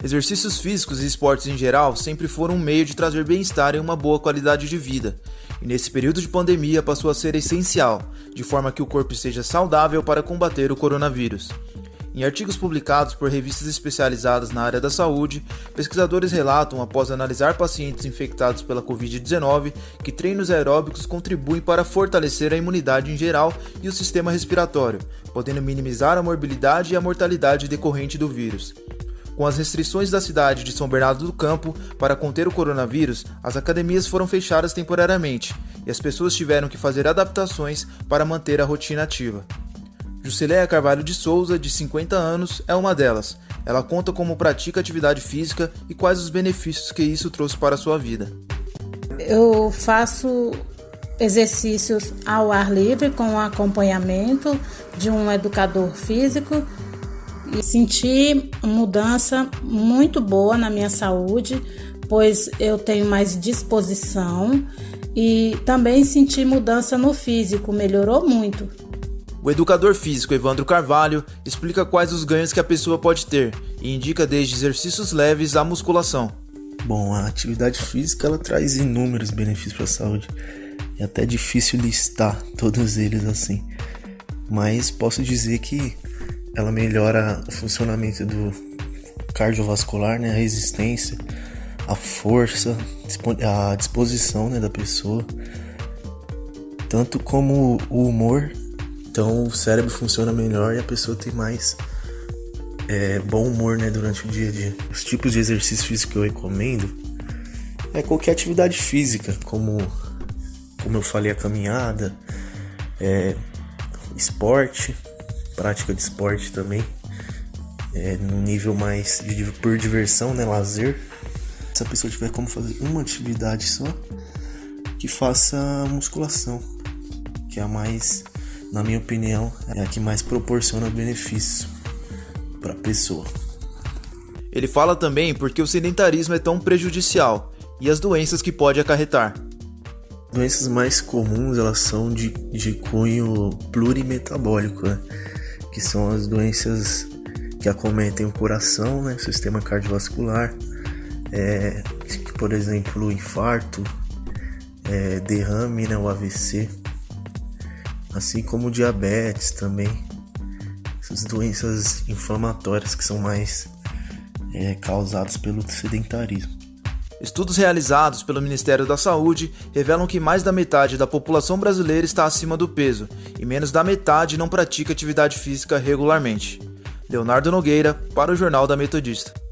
Exercícios físicos e esportes em geral sempre foram um meio de trazer bem-estar e uma boa qualidade de vida, e nesse período de pandemia passou a ser essencial, de forma que o corpo esteja saudável para combater o coronavírus. Em artigos publicados por revistas especializadas na área da saúde, pesquisadores relatam, após analisar pacientes infectados pela Covid-19, que treinos aeróbicos contribuem para fortalecer a imunidade em geral e o sistema respiratório, podendo minimizar a morbilidade e a mortalidade decorrente do vírus. Com as restrições da cidade de São Bernardo do Campo para conter o coronavírus, as academias foram fechadas temporariamente e as pessoas tiveram que fazer adaptações para manter a rotina ativa. Jusileia Carvalho de Souza, de 50 anos, é uma delas. Ela conta como pratica atividade física e quais os benefícios que isso trouxe para a sua vida. Eu faço exercícios ao ar livre com acompanhamento de um educador físico e senti mudança muito boa na minha saúde, pois eu tenho mais disposição e também senti mudança no físico, melhorou muito. O educador físico Evandro Carvalho explica quais os ganhos que a pessoa pode ter e indica desde exercícios leves à musculação. Bom, a atividade física ela traz inúmeros benefícios para a saúde. É até difícil listar todos eles assim. Mas posso dizer que ela melhora o funcionamento do cardiovascular, né, a resistência, a força, a disposição né, da pessoa, tanto como o humor. Então o cérebro funciona melhor e a pessoa tem mais é, bom humor né, durante o dia a dia. Os tipos de exercício físico que eu recomendo é qualquer atividade física, como, como eu falei, a caminhada, é, esporte, prática de esporte também, é, no nível mais de, por diversão, né, lazer. Se a pessoa tiver como fazer uma atividade só, que faça musculação, que é a mais, na minha opinião, é a que mais proporciona benefício para a pessoa. Ele fala também porque o sedentarismo é tão prejudicial e as doenças que pode acarretar. Doenças mais comuns elas são de, de cunho plurimetabólico, né? Que são as doenças que acometem o coração, né, sistema cardiovascular, é, por exemplo, o infarto, é, derrame, né, o AVC, assim como o diabetes também, essas doenças inflamatórias que são mais é, causadas pelo sedentarismo. Estudos realizados pelo Ministério da Saúde revelam que mais da metade da população brasileira está acima do peso e menos da metade não pratica atividade física regularmente. Leonardo Nogueira, para o Jornal da Metodista.